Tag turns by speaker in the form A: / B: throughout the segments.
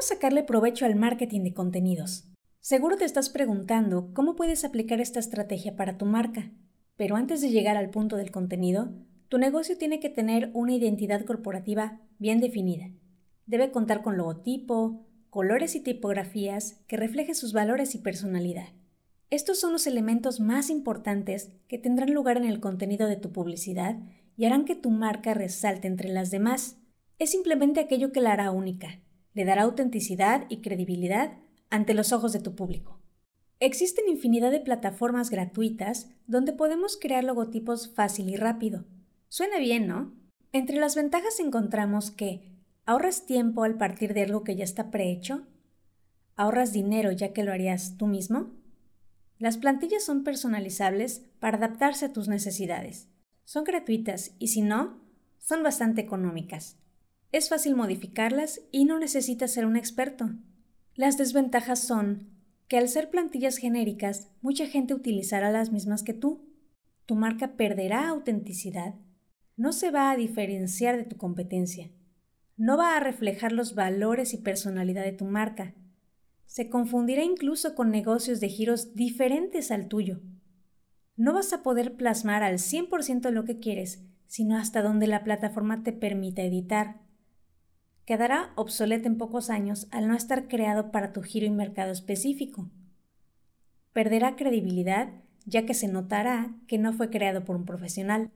A: ¿Cómo sacarle provecho al marketing de contenidos? Seguro te estás preguntando cómo puedes aplicar esta estrategia para tu marca, pero antes de llegar al punto del contenido, tu negocio tiene que tener una identidad corporativa bien definida. Debe contar con logotipo, colores y tipografías que reflejen sus valores y personalidad. Estos son los elementos más importantes que tendrán lugar en el contenido de tu publicidad y harán que tu marca resalte entre las demás. Es simplemente aquello que la hará única, le dará autenticidad y credibilidad ante los ojos de tu público. Existen infinidad de plataformas gratuitas donde podemos crear logotipos fácil y rápido. Suena bien, ¿no? Entre las ventajas encontramos que ahorras tiempo al partir de algo que ya está prehecho, ahorras dinero ya que lo harías tú mismo. Las plantillas son personalizables para adaptarse a tus necesidades. Son gratuitas y si no, son bastante económicas. Es fácil modificarlas y no necesitas ser un experto. Las desventajas son que al ser plantillas genéricas, mucha gente utilizará las mismas que tú. Tu marca perderá autenticidad, no se va a diferenciar de tu competencia, no va a reflejar los valores y personalidad de tu marca, se confundirá incluso con negocios de giros diferentes al tuyo. No vas a poder plasmar al 100% lo que quieres, sino hasta donde la plataforma te permita editar quedará obsoleto en pocos años al no estar creado para tu giro y mercado específico. Perderá credibilidad ya que se notará que no fue creado por un profesional.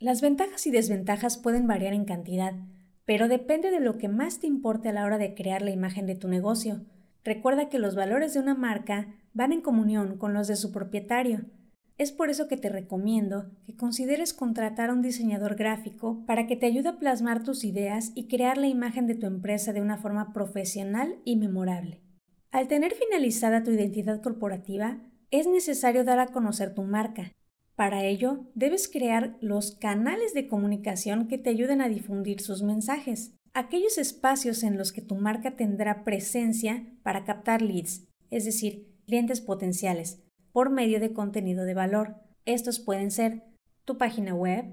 A: Las ventajas y desventajas pueden variar en cantidad, pero depende de lo que más te importe a la hora de crear la imagen de tu negocio. Recuerda que los valores de una marca van en comunión con los de su propietario, es por eso que te recomiendo que consideres contratar a un diseñador gráfico para que te ayude a plasmar tus ideas y crear la imagen de tu empresa de una forma profesional y memorable. Al tener finalizada tu identidad corporativa, es necesario dar a conocer tu marca. Para ello, debes crear los canales de comunicación que te ayuden a difundir sus mensajes, aquellos espacios en los que tu marca tendrá presencia para captar leads, es decir, clientes potenciales, por medio de contenido de valor. Estos pueden ser tu página web,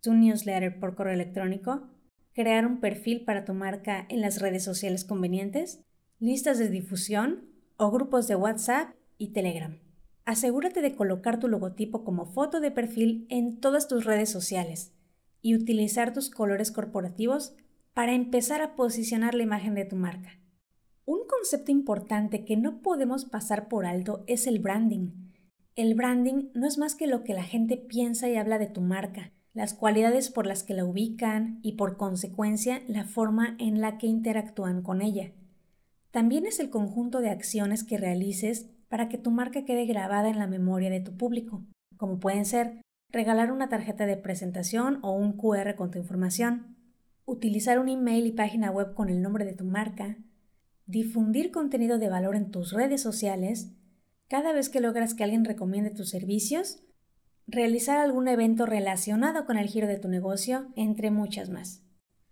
A: tu newsletter por correo electrónico, crear un perfil para tu marca en las redes sociales convenientes, listas de difusión o grupos de WhatsApp y Telegram. Asegúrate de colocar tu logotipo como foto de perfil en todas tus redes sociales y utilizar tus colores corporativos para empezar a posicionar la imagen de tu marca. Un concepto importante que no podemos pasar por alto es el branding. El branding no es más que lo que la gente piensa y habla de tu marca, las cualidades por las que la ubican y por consecuencia la forma en la que interactúan con ella. También es el conjunto de acciones que realices para que tu marca quede grabada en la memoria de tu público, como pueden ser regalar una tarjeta de presentación o un QR con tu información, utilizar un email y página web con el nombre de tu marca, difundir contenido de valor en tus redes sociales, cada vez que logras que alguien recomiende tus servicios, realizar algún evento relacionado con el giro de tu negocio, entre muchas más.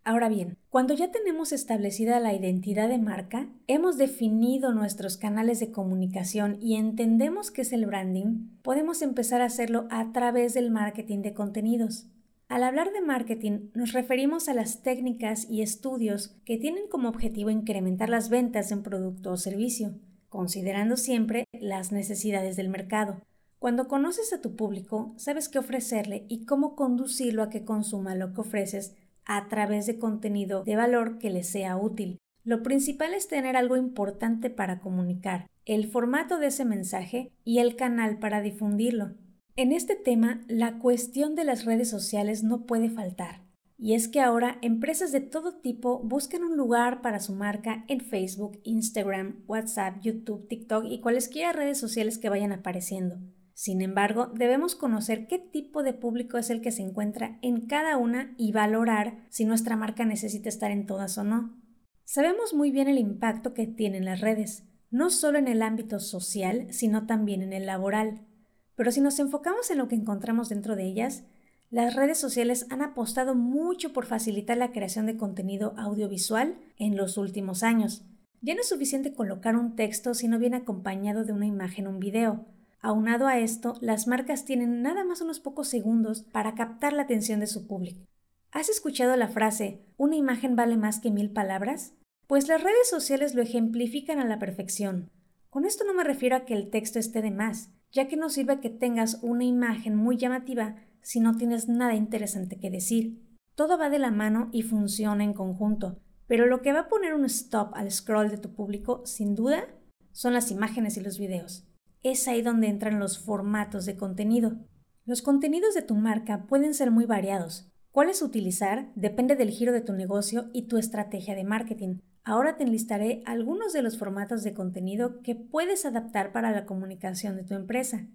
A: Ahora bien, cuando ya tenemos establecida la identidad de marca, hemos definido nuestros canales de comunicación y entendemos qué es el branding, podemos empezar a hacerlo a través del marketing de contenidos. Al hablar de marketing nos referimos a las técnicas y estudios que tienen como objetivo incrementar las ventas de un producto o servicio, considerando siempre las necesidades del mercado. Cuando conoces a tu público, sabes qué ofrecerle y cómo conducirlo a que consuma lo que ofreces a través de contenido de valor que le sea útil. Lo principal es tener algo importante para comunicar, el formato de ese mensaje y el canal para difundirlo. En este tema, la cuestión de las redes sociales no puede faltar. Y es que ahora empresas de todo tipo buscan un lugar para su marca en Facebook, Instagram, WhatsApp, YouTube, TikTok y cualesquiera redes sociales que vayan apareciendo. Sin embargo, debemos conocer qué tipo de público es el que se encuentra en cada una y valorar si nuestra marca necesita estar en todas o no. Sabemos muy bien el impacto que tienen las redes, no solo en el ámbito social, sino también en el laboral. Pero si nos enfocamos en lo que encontramos dentro de ellas, las redes sociales han apostado mucho por facilitar la creación de contenido audiovisual en los últimos años. Ya no es suficiente colocar un texto si no viene acompañado de una imagen o un video. Aunado a esto, las marcas tienen nada más unos pocos segundos para captar la atención de su público. ¿Has escuchado la frase una imagen vale más que mil palabras? Pues las redes sociales lo ejemplifican a la perfección. Con esto no me refiero a que el texto esté de más, ya que no sirve que tengas una imagen muy llamativa si no tienes nada interesante que decir. Todo va de la mano y funciona en conjunto, pero lo que va a poner un stop al scroll de tu público, sin duda, son las imágenes y los videos. Es ahí donde entran los formatos de contenido. Los contenidos de tu marca pueden ser muy variados. ¿Cuáles utilizar? Depende del giro de tu negocio y tu estrategia de marketing. Ahora te enlistaré algunos de los formatos de contenido que puedes adaptar para la comunicación de tu empresa.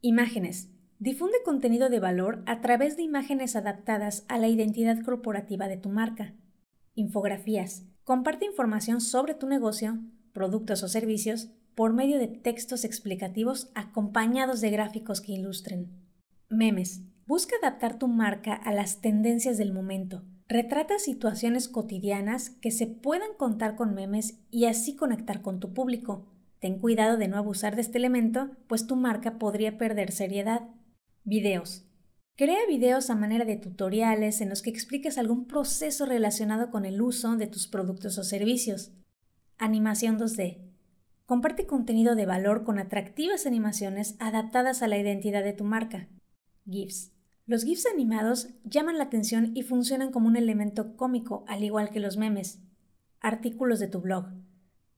A: Imágenes. Difunde contenido de valor a través de imágenes adaptadas a la identidad corporativa de tu marca. Infografías. Comparte información sobre tu negocio, productos o servicios por medio de textos explicativos acompañados de gráficos que ilustren. Memes. Busca adaptar tu marca a las tendencias del momento. Retrata situaciones cotidianas que se puedan contar con memes y así conectar con tu público. Ten cuidado de no abusar de este elemento, pues tu marca podría perder seriedad. Videos. Crea videos a manera de tutoriales en los que expliques algún proceso relacionado con el uso de tus productos o servicios. Animación 2D. Comparte contenido de valor con atractivas animaciones adaptadas a la identidad de tu marca. GIFs. Los GIFs animados llaman la atención y funcionan como un elemento cómico, al igual que los memes. Artículos de tu blog.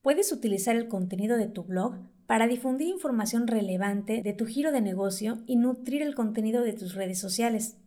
A: Puedes utilizar el contenido de tu blog para difundir información relevante de tu giro de negocio y nutrir el contenido de tus redes sociales.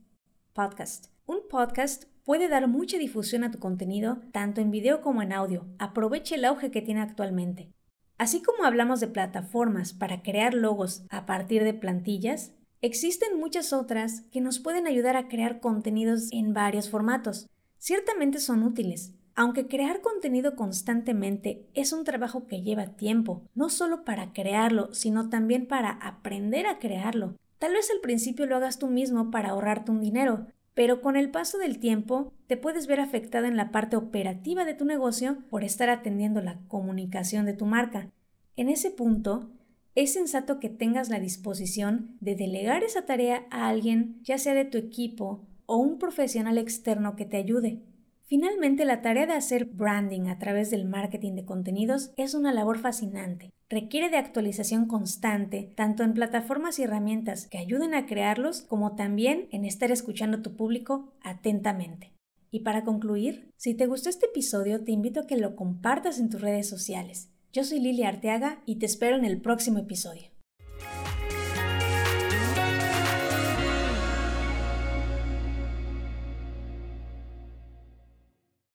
A: Podcast. Un podcast puede dar mucha difusión a tu contenido, tanto en video como en audio. Aproveche el auge que tiene actualmente. Así como hablamos de plataformas para crear logos a partir de plantillas, existen muchas otras que nos pueden ayudar a crear contenidos en varios formatos. Ciertamente son útiles, aunque crear contenido constantemente es un trabajo que lleva tiempo, no solo para crearlo, sino también para aprender a crearlo. Tal vez al principio lo hagas tú mismo para ahorrarte un dinero, pero con el paso del tiempo te puedes ver afectada en la parte operativa de tu negocio por estar atendiendo la comunicación de tu marca. En ese punto, es sensato que tengas la disposición de delegar esa tarea a alguien, ya sea de tu equipo o un profesional externo que te ayude. Finalmente, la tarea de hacer branding a través del marketing de contenidos es una labor fascinante. Requiere de actualización constante, tanto en plataformas y herramientas que ayuden a crearlos, como también en estar escuchando a tu público atentamente. Y para concluir, si te gustó este episodio, te invito a que lo compartas en tus redes sociales. Yo soy Lilia Arteaga y te espero en el próximo episodio.